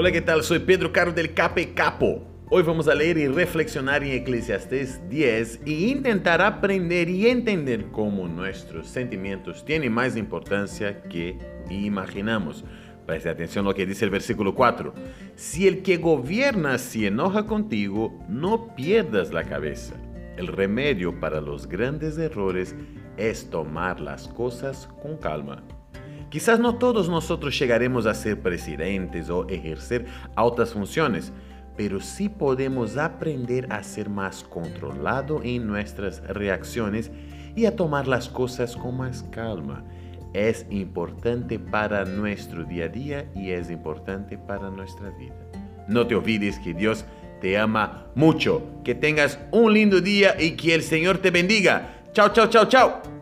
Hola, ¿qué tal? Soy Pedro Caro del Cape Capo. Hoy vamos a leer y reflexionar en Eclesiastés 10 e intentar aprender y entender cómo nuestros sentimientos tienen más importancia que imaginamos. Preste atención a lo que dice el versículo 4. Si el que gobierna se enoja contigo, no pierdas la cabeza. El remedio para los grandes errores es tomar las cosas con calma. Quizás no todos nosotros llegaremos a ser presidentes o ejercer altas funciones, pero sí podemos aprender a ser más controlado en nuestras reacciones y a tomar las cosas con más calma. Es importante para nuestro día a día y es importante para nuestra vida. No te olvides que Dios te ama mucho. Que tengas un lindo día y que el Señor te bendiga. Chao, chao, chao, chao.